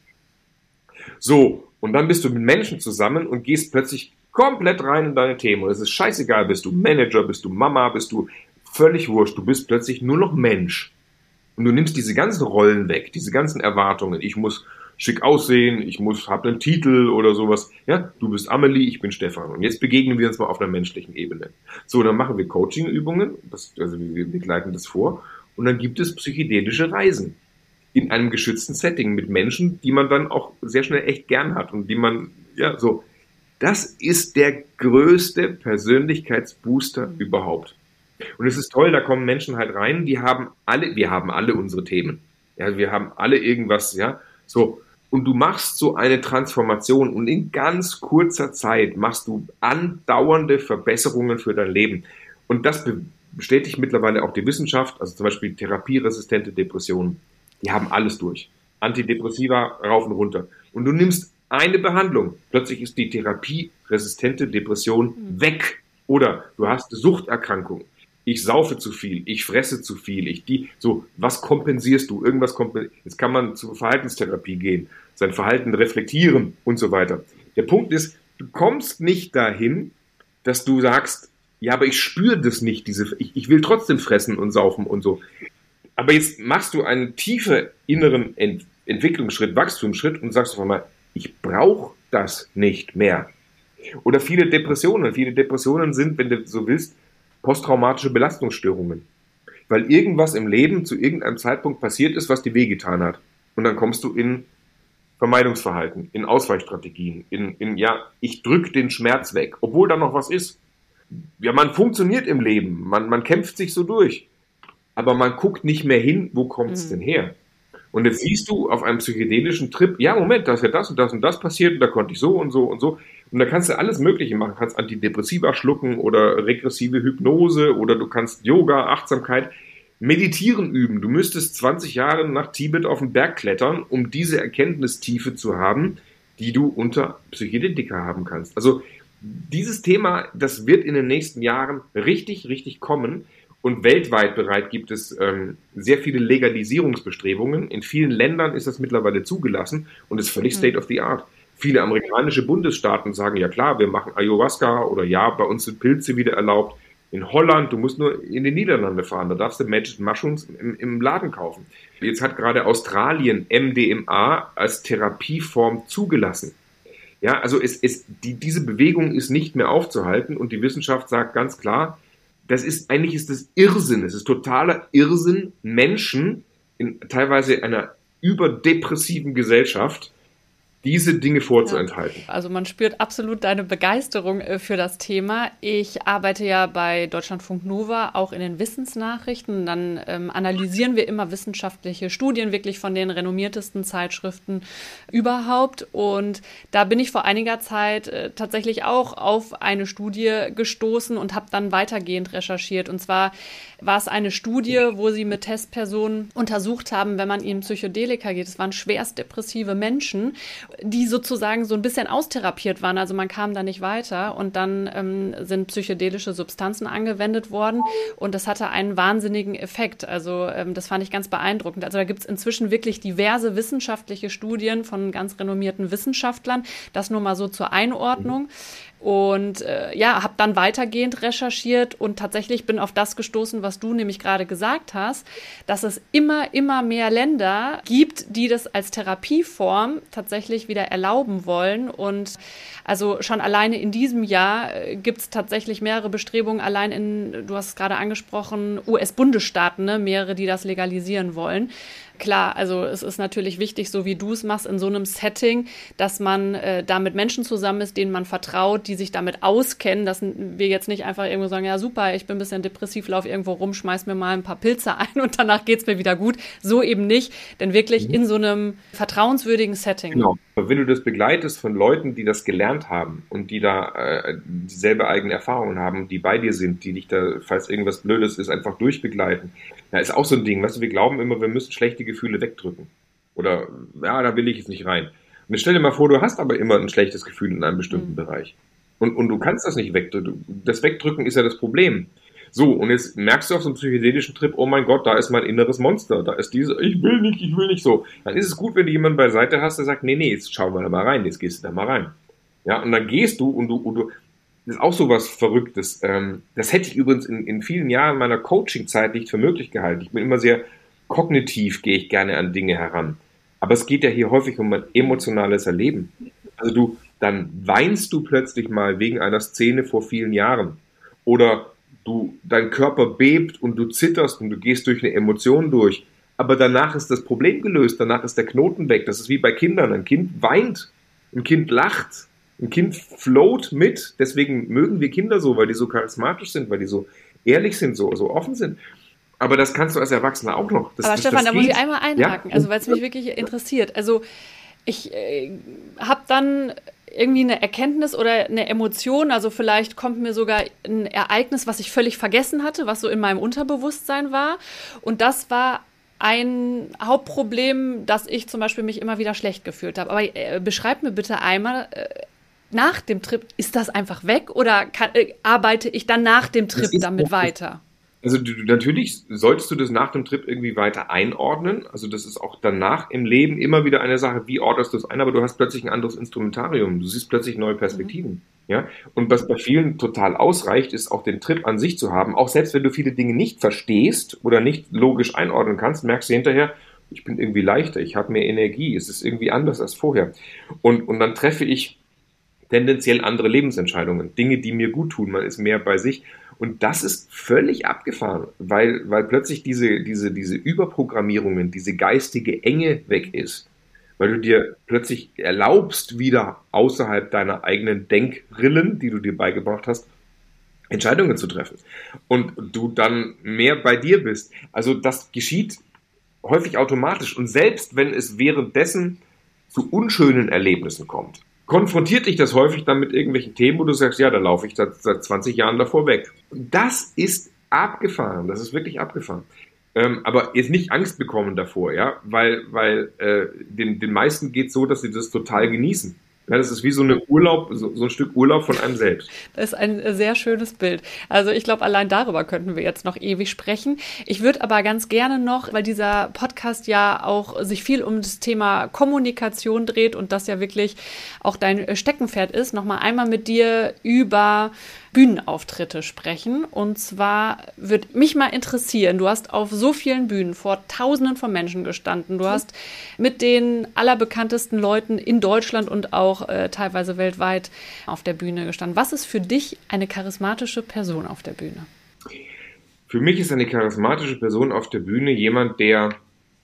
Speaker 2: So, und dann bist du mit Menschen zusammen und gehst plötzlich komplett rein in deine Themen. Und es ist scheißegal, bist du Manager, bist du Mama, bist du völlig wurscht, du bist plötzlich nur noch Mensch. Und du nimmst diese ganzen Rollen weg, diese ganzen Erwartungen. Ich muss schick aussehen, ich muss, hab einen Titel oder sowas. Ja, du bist Amelie, ich bin Stefan. Und jetzt begegnen wir uns mal auf einer menschlichen Ebene. So, dann machen wir Coaching-Übungen, also wir begleiten das vor. Und dann gibt es psychedelische Reisen in einem geschützten Setting mit Menschen, die man dann auch sehr schnell echt gern hat und die man, ja, so. Das ist der größte Persönlichkeitsbooster überhaupt. Und es ist toll, da kommen Menschen halt rein, die haben alle, wir haben alle unsere Themen. Ja, wir haben alle irgendwas, ja, so und du machst so eine Transformation und in ganz kurzer Zeit machst du andauernde Verbesserungen für dein Leben. Und das bestätigt mittlerweile auch die Wissenschaft, also zum Beispiel therapieresistente Depressionen. Die haben alles durch. Antidepressiva rauf und runter. Und du nimmst eine Behandlung. Plötzlich ist die therapieresistente Depression mhm. weg. Oder du hast Suchterkrankung. Ich saufe zu viel, ich fresse zu viel, ich die, so, was kompensierst du? Irgendwas kompensierst. Jetzt kann man zur Verhaltenstherapie gehen sein Verhalten reflektieren und so weiter. Der Punkt ist, du kommst nicht dahin, dass du sagst, ja, aber ich spüre das nicht, diese, ich, ich will trotzdem fressen und saufen und so. Aber jetzt machst du einen tiefen inneren Ent Entwicklungsschritt, Wachstumsschritt und sagst auf einmal, ich brauche das nicht mehr. Oder viele Depressionen. Viele Depressionen sind, wenn du so willst, posttraumatische Belastungsstörungen. Weil irgendwas im Leben zu irgendeinem Zeitpunkt passiert ist, was dir wehgetan hat. Und dann kommst du in Vermeidungsverhalten, in Ausweichstrategien, in, in ja, ich drücke den Schmerz weg, obwohl da noch was ist. Ja, man funktioniert im Leben, man, man kämpft sich so durch, aber man guckt nicht mehr hin, wo kommt es mhm. denn her? Und jetzt siehst du auf einem psychedelischen Trip, ja, Moment, da ist ja das und das und das passiert und da konnte ich so und so und so. Und da kannst du alles Mögliche machen. Du kannst Antidepressiva schlucken oder regressive Hypnose oder du kannst Yoga, Achtsamkeit. Meditieren üben. Du müsstest 20 Jahre nach Tibet auf den Berg klettern, um diese Erkenntnistiefe zu haben, die du unter Psychedetika haben kannst. Also dieses Thema, das wird in den nächsten Jahren richtig, richtig kommen. Und weltweit bereit gibt es ähm, sehr viele Legalisierungsbestrebungen. In vielen Ländern ist das mittlerweile zugelassen und ist völlig hm. State of the Art. Viele amerikanische Bundesstaaten sagen, ja klar, wir machen Ayahuasca oder ja, bei uns sind Pilze wieder erlaubt. In Holland, du musst nur in die Niederlande fahren, da darfst du Magic Mushrooms im, im Laden kaufen. Jetzt hat gerade Australien MDMA als Therapieform zugelassen. Ja, also es, es, die, diese Bewegung ist nicht mehr aufzuhalten und die Wissenschaft sagt ganz klar, das ist eigentlich ist das Irrsinn, es ist totaler Irrsinn, Menschen in teilweise einer überdepressiven Gesellschaft diese Dinge vorzuenthalten.
Speaker 1: Ja. Also man spürt absolut deine Begeisterung äh, für das Thema. Ich arbeite ja bei Deutschlandfunk Nova auch in den Wissensnachrichten. Dann ähm, analysieren wir immer wissenschaftliche Studien, wirklich von den renommiertesten Zeitschriften überhaupt. Und da bin ich vor einiger Zeit äh, tatsächlich auch auf eine Studie gestoßen und habe dann weitergehend recherchiert. Und zwar war es eine Studie, wo sie mit Testpersonen untersucht haben, wenn man ihnen Psychedelika geht. Es waren schwerst depressive Menschen die sozusagen so ein bisschen austherapiert waren. Also man kam da nicht weiter und dann ähm, sind psychedelische Substanzen angewendet worden und das hatte einen wahnsinnigen Effekt. Also ähm, das fand ich ganz beeindruckend. Also da gibt es inzwischen wirklich diverse wissenschaftliche Studien von ganz renommierten Wissenschaftlern. Das nur mal so zur Einordnung. Und äh, ja, habe dann weitergehend recherchiert und tatsächlich bin auf das gestoßen, was du nämlich gerade gesagt hast, dass es immer, immer mehr Länder gibt, die das als Therapieform tatsächlich wieder erlauben wollen. Und also schon alleine in diesem Jahr äh, gibt es tatsächlich mehrere Bestrebungen, allein in, du hast es gerade angesprochen, US-Bundesstaaten, ne, mehrere, die das legalisieren wollen klar, also es ist natürlich wichtig, so wie du es machst, in so einem Setting, dass man äh, da mit Menschen zusammen ist, denen man vertraut, die sich damit auskennen, dass wir jetzt nicht einfach irgendwo sagen, ja super, ich bin ein bisschen depressiv, lauf irgendwo rum, schmeiß mir mal ein paar Pilze [LAUGHS] ein und danach geht es mir wieder gut. So eben nicht, denn wirklich mhm. in so einem vertrauenswürdigen Setting.
Speaker 2: Genau. Wenn du das begleitest von Leuten, die das gelernt haben und die da äh, dieselbe eigene Erfahrungen haben, die bei dir sind, die dich da, falls irgendwas Blödes ist, einfach durchbegleiten, ja, ist auch so ein Ding. Weißt du, wir glauben immer, wir müssen schlechte Gefühle wegdrücken. Oder, ja, da will ich jetzt nicht rein. Und stell dir mal vor, du hast aber immer ein schlechtes Gefühl in einem bestimmten mhm. Bereich. Und, und du kannst das nicht wegdrücken. Das Wegdrücken ist ja das Problem. So, und jetzt merkst du auf so einem psychedelischen Trip, oh mein Gott, da ist mein inneres Monster, da ist diese, ich will nicht, ich will nicht so. Dann ist es gut, wenn du jemanden beiseite hast, der sagt, nee, nee, jetzt schauen wir da mal rein, jetzt gehst du da mal rein. Ja, und dann gehst du und du, und du, das ist auch so was Verrücktes. Ähm, das hätte ich übrigens in, in vielen Jahren meiner Coaching-Zeit nicht für möglich gehalten. Ich bin immer sehr kognitiv, gehe ich gerne an Dinge heran. Aber es geht ja hier häufig um ein emotionales Erleben. Also du, dann weinst du plötzlich mal wegen einer Szene vor vielen Jahren. Oder du, dein Körper bebt und du zitterst und du gehst durch eine Emotion durch. Aber danach ist das Problem gelöst, danach ist der Knoten weg. Das ist wie bei Kindern. Ein Kind weint, ein Kind lacht, ein Kind float mit. Deswegen mögen wir Kinder so, weil die so charismatisch sind, weil die so ehrlich sind, so, so offen sind. Aber das kannst du als Erwachsener auch noch. Das,
Speaker 1: Aber
Speaker 2: das,
Speaker 1: Stefan,
Speaker 2: das
Speaker 1: da muss ich einmal einhaken, ja? also weil es mich wirklich interessiert. Also ich äh, habe dann irgendwie eine Erkenntnis oder eine Emotion. Also vielleicht kommt mir sogar ein Ereignis, was ich völlig vergessen hatte, was so in meinem Unterbewusstsein war. Und das war ein Hauptproblem, dass ich zum Beispiel mich immer wieder schlecht gefühlt habe. Aber äh, beschreib mir bitte einmal äh, nach dem Trip, ist das einfach weg oder kann, äh, arbeite ich dann nach dem Trip damit weiter?
Speaker 2: Also du, natürlich solltest du das nach dem Trip irgendwie weiter einordnen. Also das ist auch danach im Leben immer wieder eine Sache, wie ordnest du es ein, aber du hast plötzlich ein anderes Instrumentarium. Du siehst plötzlich neue Perspektiven. Mhm. Ja? Und was bei vielen total ausreicht, ist auch den Trip an sich zu haben. Auch selbst wenn du viele Dinge nicht verstehst oder nicht logisch einordnen kannst, merkst du hinterher, ich bin irgendwie leichter, ich habe mehr Energie, es ist irgendwie anders als vorher. Und, und dann treffe ich tendenziell andere Lebensentscheidungen, Dinge, die mir gut tun, man ist mehr bei sich. Und das ist völlig abgefahren, weil, weil plötzlich diese, diese, diese Überprogrammierungen, diese geistige Enge weg ist. Weil du dir plötzlich erlaubst, wieder außerhalb deiner eigenen Denkrillen, die du dir beigebracht hast, Entscheidungen zu treffen. Und du dann mehr bei dir bist. Also das geschieht häufig automatisch. Und selbst wenn es währenddessen zu unschönen Erlebnissen kommt, konfrontiert dich das häufig dann mit irgendwelchen Themen, wo du sagst, ja, da laufe ich seit, seit 20 Jahren davor weg. Das ist abgefahren, das ist wirklich abgefahren. Ähm, aber jetzt nicht Angst bekommen davor, ja, weil, weil äh, den, den meisten geht so, dass sie das total genießen. Ja, das ist wie so, eine Urlaub, so, so, ein Stück Urlaub von einem selbst.
Speaker 1: Das ist ein sehr schönes Bild. Also ich glaube, allein darüber könnten wir jetzt noch ewig sprechen. Ich würde aber ganz gerne noch, weil dieser Podcast ja auch sich viel um das Thema Kommunikation dreht und das ja wirklich auch dein Steckenpferd ist, noch mal einmal mit dir über Bühnenauftritte sprechen. Und zwar würde mich mal interessieren, du hast auf so vielen Bühnen vor Tausenden von Menschen gestanden. Du hast mit den allerbekanntesten Leuten in Deutschland und auch äh, teilweise weltweit auf der Bühne gestanden. Was ist für dich eine charismatische Person auf der Bühne?
Speaker 2: Für mich ist eine charismatische Person auf der Bühne jemand, der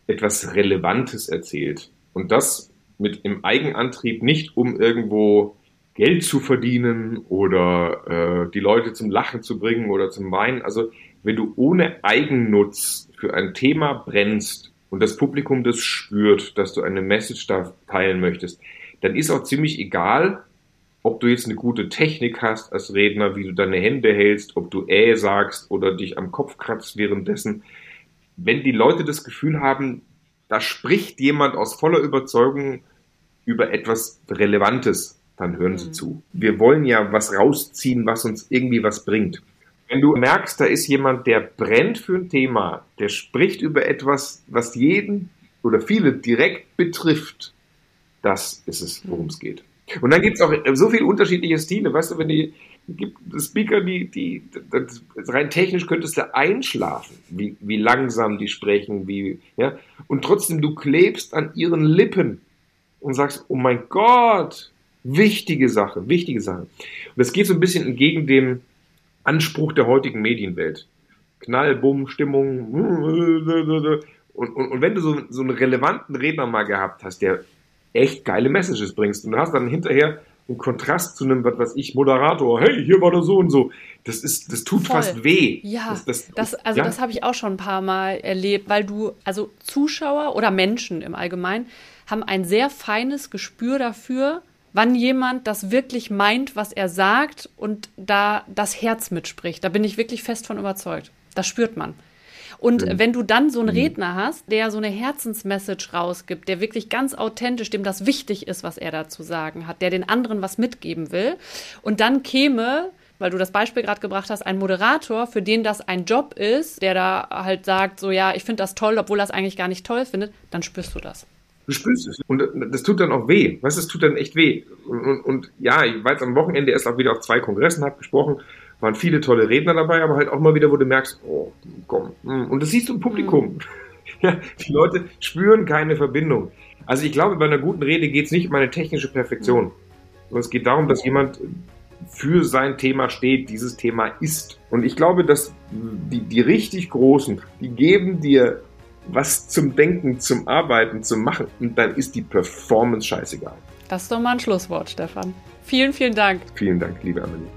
Speaker 2: etwas Relevantes erzählt. Und das mit im Eigenantrieb, nicht um irgendwo Geld zu verdienen oder äh, die Leute zum Lachen zu bringen oder zum Weinen. Also wenn du ohne Eigennutz für ein Thema brennst und das Publikum das spürt, dass du eine Message da teilen möchtest, dann ist auch ziemlich egal, ob du jetzt eine gute Technik hast als Redner, wie du deine Hände hältst, ob du äh sagst oder dich am Kopf kratzt währenddessen. Wenn die Leute das Gefühl haben, da spricht jemand aus voller Überzeugung über etwas Relevantes, dann hören Sie mhm. zu. Wir wollen ja was rausziehen, was uns irgendwie was bringt. Wenn du merkst, da ist jemand, der brennt für ein Thema, der spricht über etwas, was jeden oder viele direkt betrifft, das ist es, worum es geht. Und dann gibt es auch so viele unterschiedliche Stile. Weißt du, wenn die gibt Speaker, die, die, das, rein technisch könntest du einschlafen, wie, wie langsam die sprechen, wie, ja. Und trotzdem, du klebst an ihren Lippen und sagst, oh mein Gott, wichtige Sache, wichtige Sache. Und das geht so ein bisschen entgegen dem Anspruch der heutigen Medienwelt. Knall, Bumm, Stimmung. Und, und, und wenn du so, so einen relevanten Redner mal gehabt hast, der echt geile Messages bringst und du hast dann hinterher einen Kontrast zu einem, was weiß ich, Moderator, hey, hier war der so und so. Das ist, das tut Voll. fast weh.
Speaker 1: Ja, das, das, das also ja? das habe ich auch schon ein paar Mal erlebt, weil du, also Zuschauer oder Menschen im Allgemeinen haben ein sehr feines Gespür dafür, wann jemand das wirklich meint, was er sagt und da das Herz mitspricht. Da bin ich wirklich fest von überzeugt. Das spürt man. Und mhm. wenn du dann so einen mhm. Redner hast, der so eine Herzensmessage rausgibt, der wirklich ganz authentisch, dem das wichtig ist, was er da zu sagen hat, der den anderen was mitgeben will, und dann käme weil du das Beispiel gerade gebracht hast, ein Moderator, für den das ein Job ist, der da halt sagt, so ja, ich finde das toll, obwohl er es eigentlich gar nicht toll findet, dann spürst du das.
Speaker 2: Du spürst es. Und das tut dann auch weh. Weißt du, es tut dann echt weh. Und, und, und ja, ich war jetzt am Wochenende erst auch wieder auf zwei Kongressen, habe gesprochen waren viele tolle Redner dabei, aber halt auch mal wieder, wo du merkst, oh, komm. Hm. Und das siehst du im Publikum. Mhm. [LAUGHS] Ja, die Leute spüren keine Verbindung. Also ich glaube, bei einer guten Rede geht es nicht um eine technische Perfektion. Mhm. Sondern es geht darum, dass jemand für sein Thema steht, dieses Thema ist. Und ich glaube, dass die, die richtig Großen, die geben dir was zum Denken, zum Arbeiten, zum Machen. Und dann ist die Performance scheißegal.
Speaker 1: Das ist doch mal ein Schlusswort, Stefan. Vielen, vielen Dank.
Speaker 2: Vielen Dank, liebe Amelie.